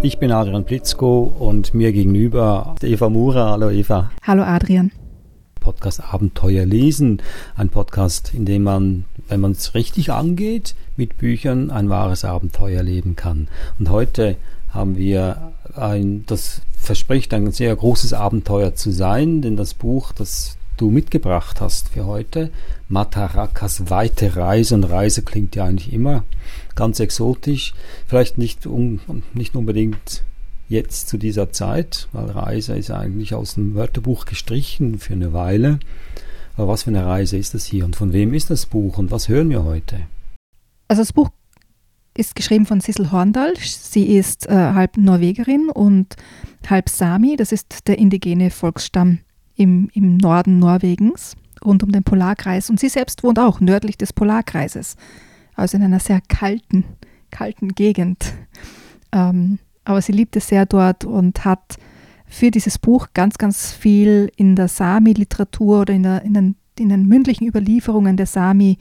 Ich bin Adrian Plitzko und mir gegenüber Eva Mura. Hallo Eva. Hallo Adrian. Podcast Abenteuer lesen. Ein Podcast, in dem man, wenn man es richtig angeht, mit Büchern ein wahres Abenteuer leben kann. Und heute haben wir ein, das verspricht ein sehr großes Abenteuer zu sein, denn das Buch, das du mitgebracht hast für heute, Matarakas weite Reise. Und Reise klingt ja eigentlich immer ganz exotisch. Vielleicht nicht, um, nicht unbedingt jetzt zu dieser Zeit, weil Reise ist eigentlich aus dem Wörterbuch gestrichen für eine Weile. Aber was für eine Reise ist das hier und von wem ist das Buch und was hören wir heute? Also das Buch ist geschrieben von Sissel Horndal. Sie ist äh, halb Norwegerin und halb Sami. Das ist der indigene Volksstamm im, im Norden Norwegens, rund um den Polarkreis. Und sie selbst wohnt auch nördlich des Polarkreises, also in einer sehr kalten, kalten Gegend. Ähm, aber sie liebt es sehr dort und hat für dieses Buch ganz, ganz viel in der Sami-Literatur oder in, der, in, den, in, den, mündlichen Überlieferungen der Sami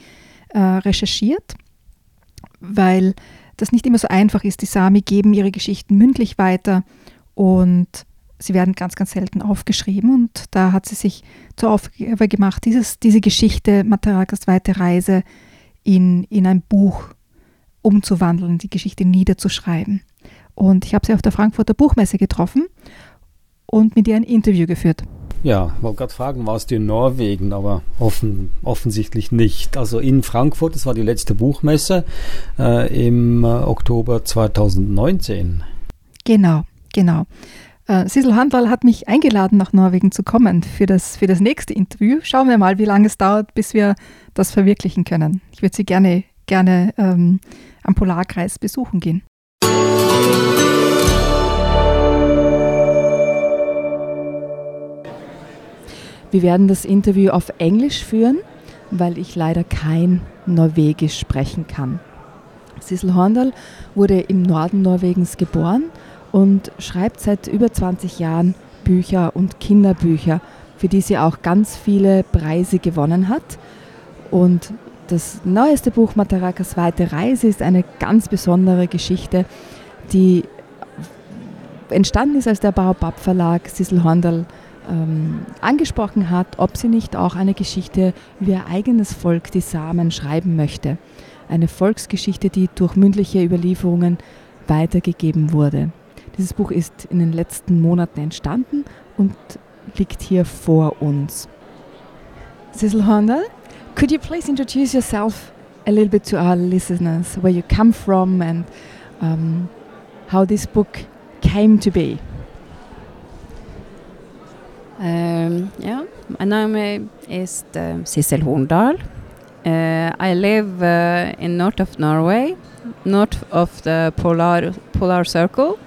äh, recherchiert, weil das nicht immer so einfach ist. Die Sami geben ihre Geschichten mündlich weiter und sie werden ganz, ganz selten aufgeschrieben und da hat sie sich zur Aufgabe gemacht, dieses, diese Geschichte, Matarakas zweite Reise, in, in ein Buch umzuwandeln, die Geschichte niederzuschreiben. Und ich habe sie auf der Frankfurter Buchmesse getroffen und mit ihr ein Interview geführt. Ja, wollte gerade fragen, warst du in Norwegen, aber offen, offensichtlich nicht. Also in Frankfurt, das war die letzte Buchmesse äh, im äh, Oktober 2019. Genau, genau. Äh, Sissel Handwall hat mich eingeladen, nach Norwegen zu kommen für das, für das nächste Interview. Schauen wir mal, wie lange es dauert, bis wir das verwirklichen können. Ich würde Sie gerne, gerne ähm, am Polarkreis besuchen gehen. Wir werden das Interview auf Englisch führen, weil ich leider kein Norwegisch sprechen kann. Sissel Horndal wurde im Norden Norwegens geboren und schreibt seit über 20 Jahren Bücher und Kinderbücher, für die sie auch ganz viele Preise gewonnen hat. Und das neueste Buch Matarakas Weite Reise ist eine ganz besondere Geschichte, die entstanden ist, als der Baobab Verlag Sissel Horndal ähm, angesprochen hat, ob sie nicht auch eine Geschichte über ihr eigenes Volk, die Samen, schreiben möchte. Eine Volksgeschichte, die durch mündliche Überlieferungen weitergegeben wurde. Dieses Buch ist in den letzten Monaten entstanden und liegt hier vor uns. Cecil Hornell, could you please introduce yourself a little bit to our listeners, where you come from and um, how this book came to be? Um, ja, mein Name ist uh, Sissel Horndal. Uh, I live uh, in north of Norway, north of the polar polar circle.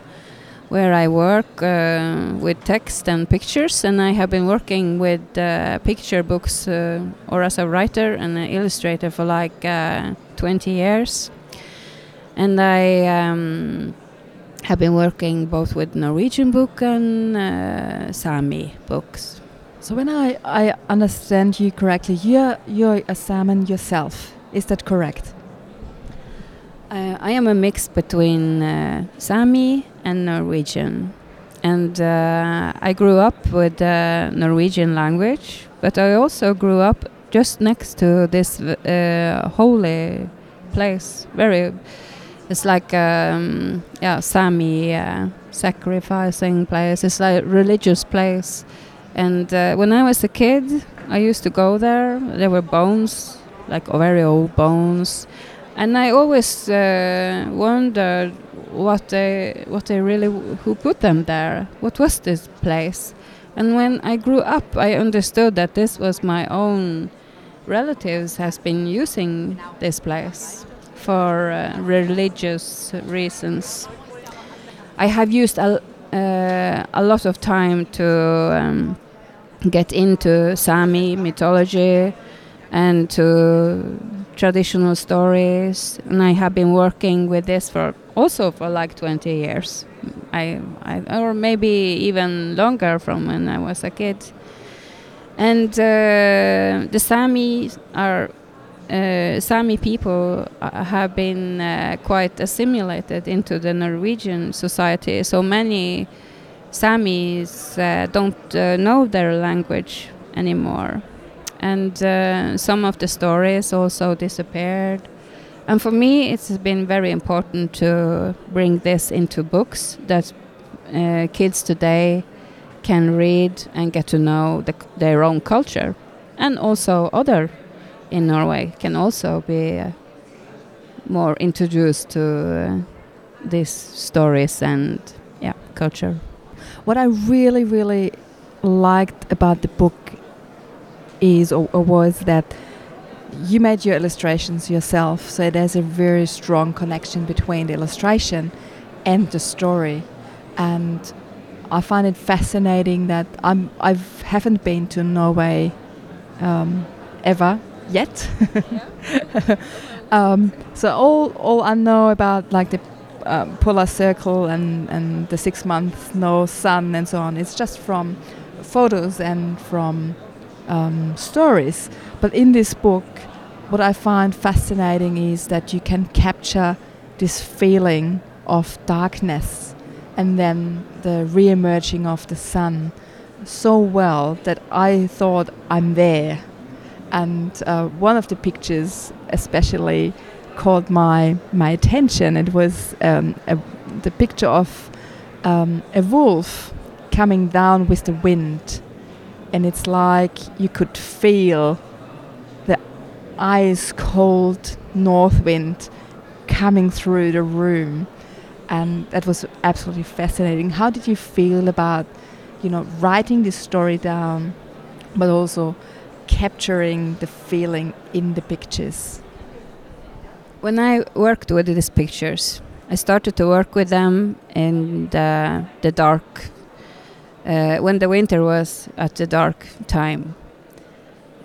Where I work uh, with text and pictures, and I have been working with uh, picture books uh, or as a writer and an illustrator for like uh, 20 years. And I um, have been working both with Norwegian book and uh, Sami books. So when I, I understand you correctly, you're, you're a Saman yourself. Is that correct? Uh, I am a mix between uh, Sami and Norwegian. And uh, I grew up with the Norwegian language, but I also grew up just next to this uh, holy place. Very, it's like um, yeah, Sami uh, sacrificing place. It's like a religious place. And uh, when I was a kid, I used to go there. There were bones, like very old bones and I always uh, wondered what they what they really who put them there. What was this place? And when I grew up, I understood that this was my own relatives has been using this place for uh, religious reasons. I have used a, uh, a lot of time to um, get into Sami mythology and to traditional stories. And I have been working with this for also for like 20 years. I, I or maybe even longer from when I was a kid. And uh, the Sami are uh, Sami people uh, have been uh, quite assimilated into the Norwegian society. So many Samis uh, don't uh, know their language anymore, and uh, some of the stories also disappeared. And for me, it's been very important to bring this into books that kids today can read and get to know the, their own culture, and also other in Norway can also be uh, more introduced to uh, these stories and yeah culture. What I really really liked about the book is or, or was that you made your illustrations yourself, so there's a very strong connection between the illustration and the story, and I find it fascinating that I'm I haven't been to Norway um, ever, yet. um, so all all I know about like the um, polar circle and and the six months no sun and so on. It's just from photos and from um, stories. But in this book, what I find fascinating is that you can capture this feeling of darkness and then the re-emerging of the sun so well that I thought I'm there and uh, one of the pictures especially caught my my attention. It was um, a, the picture of um, a wolf coming down with the wind, and it's like you could feel the ice cold north wind coming through the room, and that was absolutely fascinating. How did you feel about, you know, writing this story down, but also capturing the feeling in the pictures? When I worked with these pictures, I started to work with them in the, the dark, uh, when the winter was at the dark time.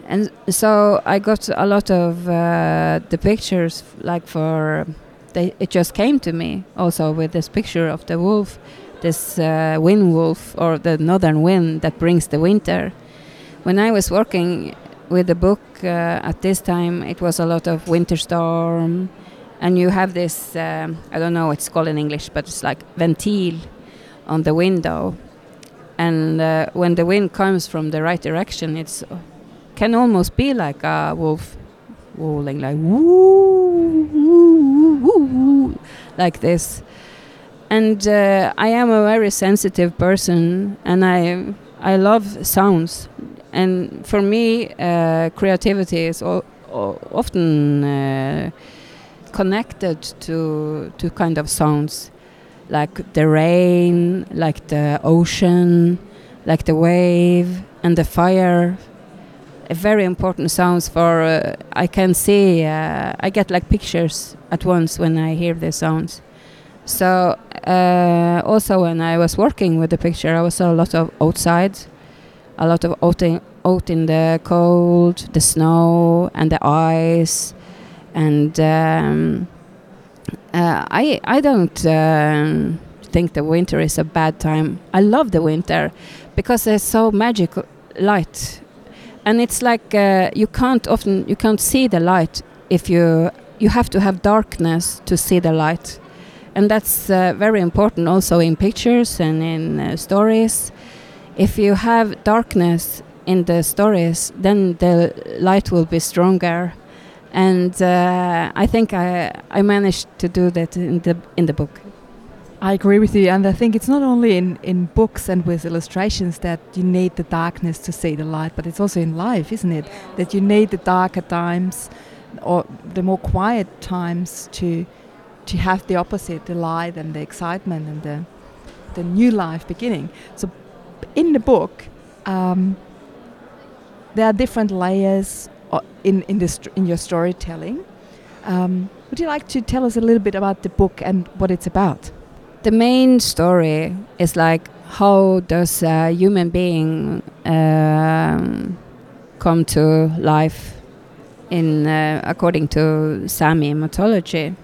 And so I got a lot of uh, the pictures, like for, they, it just came to me also with this picture of the wolf, this uh, wind wolf or the northern wind that brings the winter. When I was working with the book uh, at this time, it was a lot of winter storm, and you have this um, I don't know what it's called in English, but it's like ventil on the window, and uh, when the wind comes from the right direction, it's can almost be like a wolf rolling like woo, woo, woo, woo like this. And uh, I am a very sensitive person, and I I love sounds and for me, uh, creativity is often uh, connected to to kind of sounds, like the rain, like the ocean, like the wave and the fire. A Very important sounds for uh, I can see. Uh, I get like pictures at once when I hear the sounds. So uh, also when I was working with the picture, I was a lot of outside a lot of out in, out in the cold, the snow, and the ice. And um, uh, I I don't um, think the winter is a bad time. I love the winter because there's so magical light, and it's like uh, you can't often you can't see the light if you you have to have darkness to see the light, and that's uh, very important also in pictures and in uh, stories if you have darkness in the stories, then the light will be stronger. And uh, I think I, I managed to do that in the in the book. I agree with you, and I think it's not only in, in books and with illustrations that you need the darkness to see the light, but it's also in life, isn't it? That you need the darker times or the more quiet times to to have the opposite, the light and the excitement and the the new life beginning. So in the book, um, there are different layers in in this in your storytelling. Um, would you like to tell us a little bit about the book and what it's about? the main story is like how does a human being um, come to life in uh, according to Sami mythology.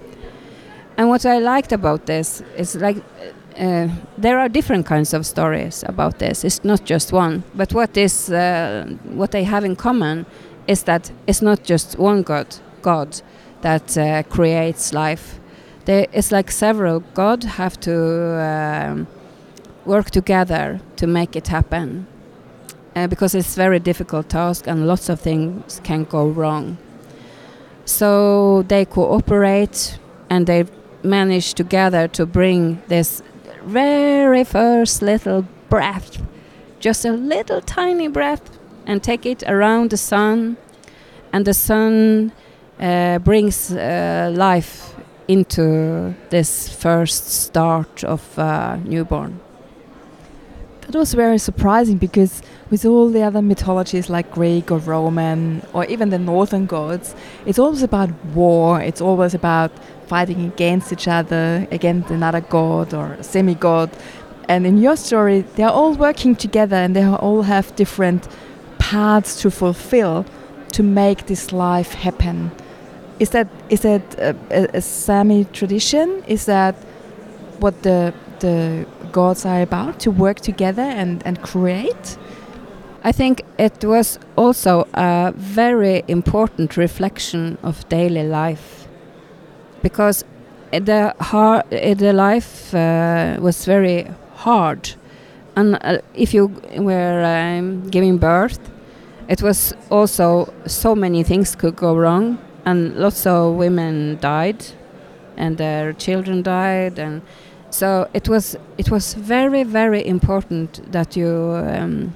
And what I liked about this is like uh, there are different kinds of stories about this. It's not just one. But what is uh, what they have in common is that it's not just one God, God that uh, creates life. There is like several God have to um, work together to make it happen, uh, because it's very difficult task and lots of things can go wrong. So they cooperate and they manage together to bring this very first little breath, just a little tiny breath, and take it around the sun, and the sun uh, brings uh, life into this first start of uh, newborn. That was very surprising because with all the other mythologies like Greek or Roman or even the northern gods, it's always about war, it's always about fighting against each other, against another god or semi god. And in your story, they're all working together and they all have different paths to fulfill to make this life happen. Is that is that a, a, a Sami tradition? Is that what the the gods are about to work together and, and create? I think it was also a very important reflection of daily life because the hard, the life uh, was very hard, and uh, if you were um, giving birth, it was also so many things could go wrong, and lots of women died, and their children died, and so it was it was very very important that you um,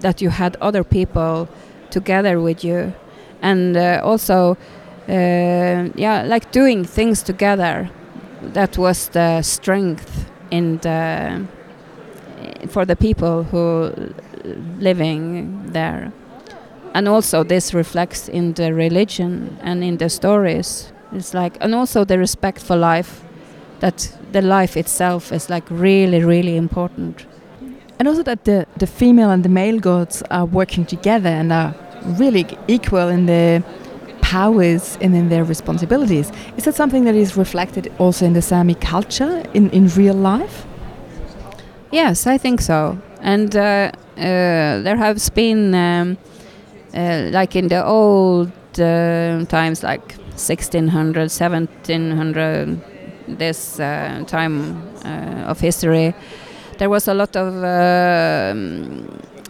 that you had other people together with you, and uh, also uh, yeah like doing things together. That was the strength in the for the people who living there, and also this reflects in the religion and in the stories. It's like and also the respect for life that the life itself is like really, really important. And also that the, the female and the male gods are working together and are really equal in their powers and in their responsibilities. Is that something that is reflected also in the Sami culture in, in real life? Yes, I think so. And uh, uh, there has been, um, uh, like in the old uh, times, like 1600, 1700, this uh, time uh, of history, there was a lot of uh,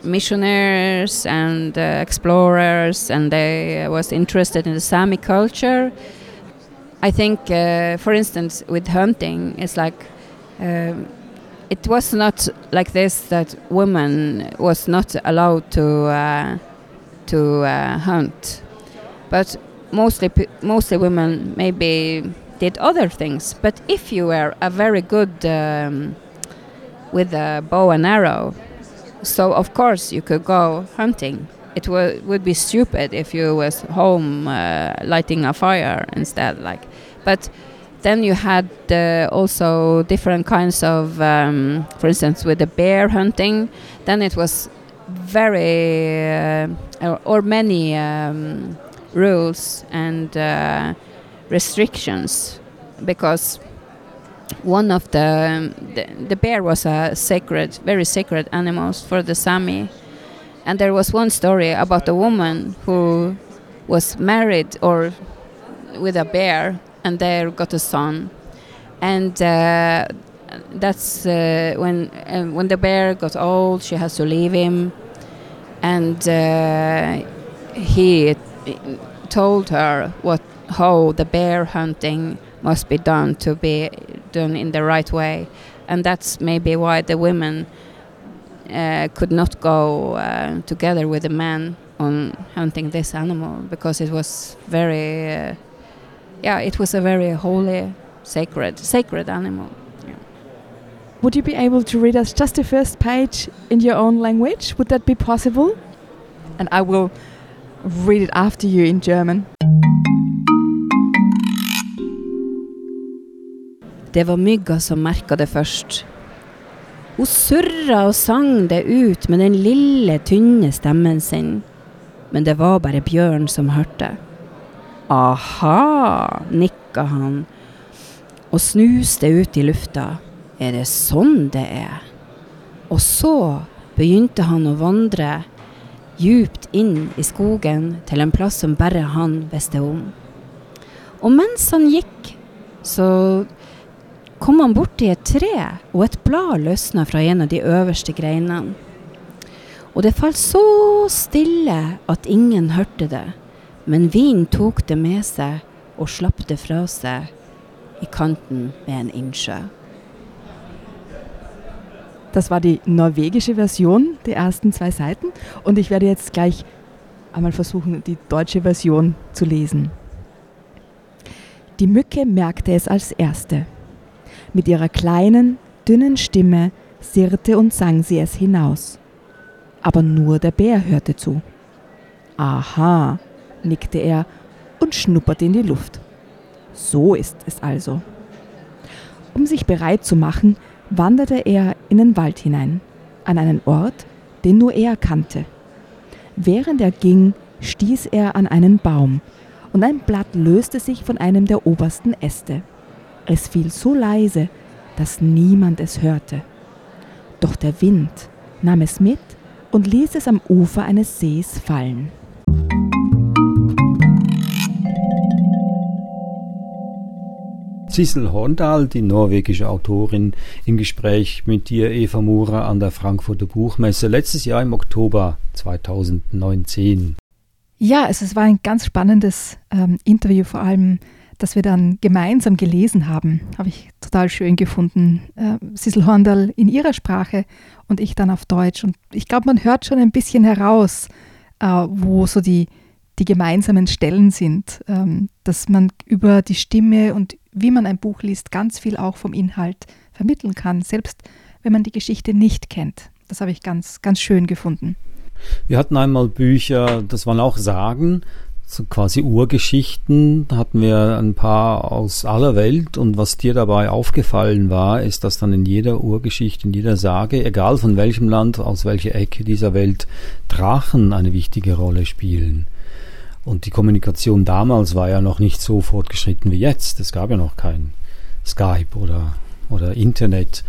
missionaries and explorers, and they was interested in the Sami culture. I think, for instance, with hunting, it's like it was not like this that women was not allowed to to uh, hunt, but mostly mostly women maybe did other things. But if you were a very good um, with a bow and arrow, so of course you could go hunting. It would be stupid if you was home uh, lighting a fire instead. Like, but then you had uh, also different kinds of, um, for instance, with the bear hunting. Then it was very uh, or, or, many um, rules and uh, restrictions because one of the, the, the bear was a sacred, very sacred animal for the Sami, and there was one story about a woman who was married or with a bear, and they got a son, and. Uh, that's uh, when uh, when the bear got old. She has to leave him, and uh, he told her what how the bear hunting must be done to be done in the right way, and that's maybe why the women uh, could not go uh, together with the men on hunting this animal because it was very, uh, yeah, it was a very holy, sacred, sacred animal. Would you be able to read us just the first page in your own language? Would that be possible? And I will read it after you in German. Det var mygga som merka det først. Hun surra og sang det ut med den lille, tynne stemmen sin. Men det var bare Bjørn som hørte. Aha, nikka han og snuste ut i lufta. Er det sånn det er? Og så begynte han å vandre djupt inn i skogen til en plass som bare han visste om. Og mens han gikk, så kom han borti et tre, og et blad løsna fra en av de øverste greinene. Og det falt så stille at ingen hørte det, men vinen tok det med seg og slapp det fra seg i kanten ved en innsjø. Das war die norwegische Version, die ersten zwei Seiten. Und ich werde jetzt gleich einmal versuchen, die deutsche Version zu lesen. Die Mücke merkte es als erste. Mit ihrer kleinen, dünnen Stimme sirrte und sang sie es hinaus. Aber nur der Bär hörte zu. Aha, nickte er und schnupperte in die Luft. So ist es also. Um sich bereit zu machen, wanderte er in den Wald hinein, an einen Ort, den nur er kannte. Während er ging, stieß er an einen Baum, und ein Blatt löste sich von einem der obersten Äste. Es fiel so leise, dass niemand es hörte. Doch der Wind nahm es mit und ließ es am Ufer eines Sees fallen. Sissel Horndal, die norwegische Autorin, im Gespräch mit dir, Eva Mura, an der Frankfurter Buchmesse letztes Jahr im Oktober 2019. Ja, es, war ein ganz spannendes ähm, Interview, vor allem, dass wir dann gemeinsam gelesen haben. Habe ich total schön gefunden. Äh, Sissel Horndal in ihrer Sprache und ich dann auf Deutsch. Und ich glaube, man hört schon ein bisschen heraus, äh, wo so die, die gemeinsamen Stellen sind, ähm, dass man über die Stimme und wie man ein Buch liest, ganz viel auch vom Inhalt vermitteln kann, selbst wenn man die Geschichte nicht kennt. Das habe ich ganz, ganz schön gefunden. Wir hatten einmal Bücher, das waren auch Sagen, so quasi Urgeschichten, da hatten wir ein paar aus aller Welt und was dir dabei aufgefallen war, ist, dass dann in jeder Urgeschichte, in jeder Sage, egal von welchem Land, aus welcher Ecke dieser Welt, Drachen eine wichtige Rolle spielen. Und die Kommunikation damals war ja noch nicht so fortgeschritten wie jetzt. Es gab ja noch kein Skype oder, oder Internet.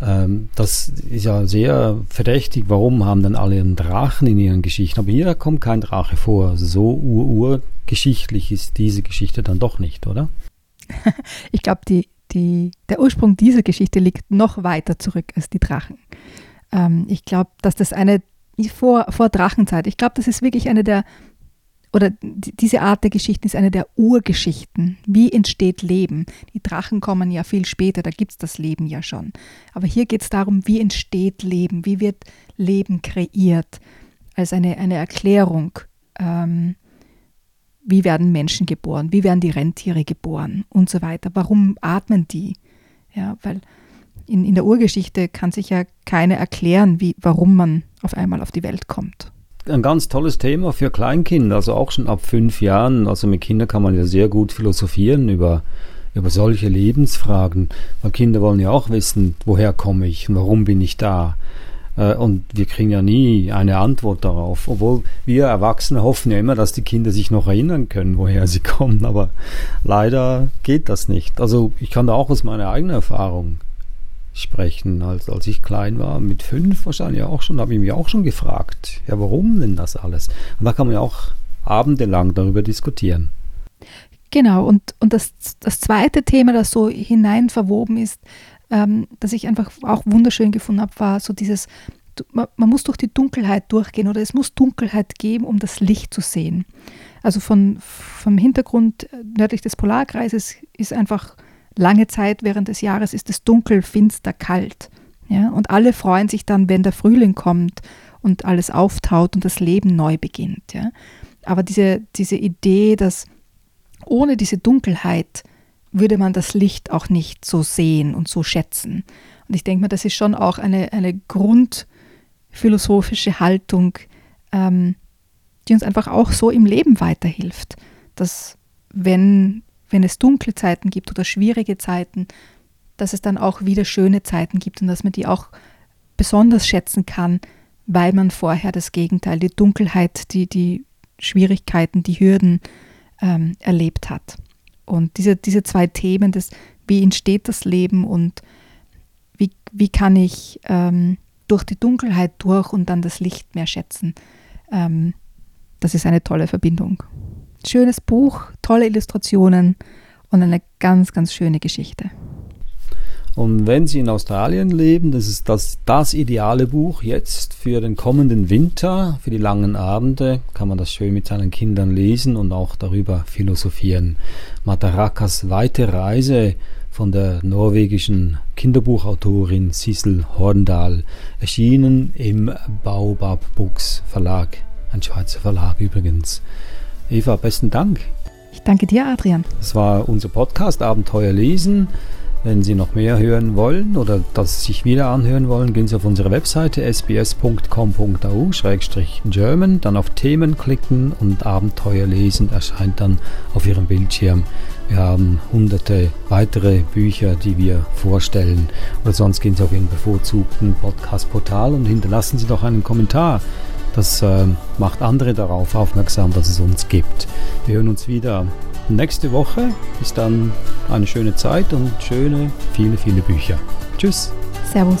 Ähm, das ist ja sehr verdächtig. Warum haben dann alle einen Drachen in ihren Geschichten? Aber hier kommt kein Drache vor. Also so urgeschichtlich ist diese Geschichte dann doch nicht, oder? ich glaube, die, die, der Ursprung dieser Geschichte liegt noch weiter zurück als die Drachen. Ähm, ich glaube, dass das eine vor, vor Drachenzeit, ich glaube, das ist wirklich eine der oder diese Art der Geschichten ist eine der Urgeschichten. Wie entsteht Leben? Die Drachen kommen ja viel später, da gibt es das Leben ja schon. Aber hier geht es darum, wie entsteht Leben? Wie wird Leben kreiert? Als eine, eine Erklärung. Ähm, wie werden Menschen geboren? Wie werden die Rentiere geboren? Und so weiter. Warum atmen die? Ja, weil in, in der Urgeschichte kann sich ja keiner erklären, wie, warum man auf einmal auf die Welt kommt ein ganz tolles Thema für Kleinkinder, also auch schon ab fünf Jahren. Also mit Kindern kann man ja sehr gut philosophieren über, über solche Lebensfragen, weil Kinder wollen ja auch wissen, woher komme ich und warum bin ich da. Äh, und wir kriegen ja nie eine Antwort darauf, obwohl wir Erwachsene hoffen ja immer, dass die Kinder sich noch erinnern können, woher sie kommen, aber leider geht das nicht. Also ich kann da auch aus meiner eigenen Erfahrung sprechen. Als, als ich klein war, mit fünf wahrscheinlich auch schon, habe ich mich auch schon gefragt, ja, warum denn das alles? Und da kann man ja auch abendelang darüber diskutieren. Genau, und, und das, das zweite Thema, das so hinein verwoben ist, ähm, das ich einfach auch wunderschön gefunden habe, war so dieses, man, man muss durch die Dunkelheit durchgehen oder es muss Dunkelheit geben, um das Licht zu sehen. Also von, vom Hintergrund nördlich des Polarkreises ist einfach Lange Zeit während des Jahres ist es dunkel, finster, kalt. Ja? Und alle freuen sich dann, wenn der Frühling kommt und alles auftaut und das Leben neu beginnt. Ja? Aber diese, diese Idee, dass ohne diese Dunkelheit würde man das Licht auch nicht so sehen und so schätzen. Und ich denke mal, das ist schon auch eine, eine grundphilosophische Haltung, ähm, die uns einfach auch so im Leben weiterhilft. Dass wenn wenn es dunkle Zeiten gibt oder schwierige Zeiten, dass es dann auch wieder schöne Zeiten gibt und dass man die auch besonders schätzen kann, weil man vorher das Gegenteil, die Dunkelheit, die, die Schwierigkeiten, die Hürden ähm, erlebt hat. Und diese, diese zwei Themen, das, wie entsteht das Leben und wie, wie kann ich ähm, durch die Dunkelheit durch und dann das Licht mehr schätzen, ähm, das ist eine tolle Verbindung. Schönes Buch, tolle Illustrationen und eine ganz, ganz schöne Geschichte. Und wenn Sie in Australien leben, das ist das, das ideale Buch jetzt für den kommenden Winter, für die langen Abende, kann man das schön mit seinen Kindern lesen und auch darüber philosophieren. Matarakas weite Reise von der norwegischen Kinderbuchautorin Sissel Horndal, erschienen im Baobab Books Verlag, ein Schweizer Verlag übrigens. Eva, besten Dank. Ich danke dir, Adrian. Das war unser Podcast Abenteuer lesen. Wenn Sie noch mehr hören wollen oder das sich wieder anhören wollen, gehen Sie auf unsere Webseite sbs.com.au-german, dann auf Themen klicken und Abenteuer lesen erscheint dann auf Ihrem Bildschirm. Wir haben hunderte weitere Bücher, die wir vorstellen. Oder sonst gehen Sie auf Ihren bevorzugten Podcast-Portal und hinterlassen Sie doch einen Kommentar. Das äh, macht andere darauf aufmerksam, dass es uns gibt. Wir hören uns wieder nächste Woche. Bis dann eine schöne Zeit und schöne, viele, viele Bücher. Tschüss. Servus.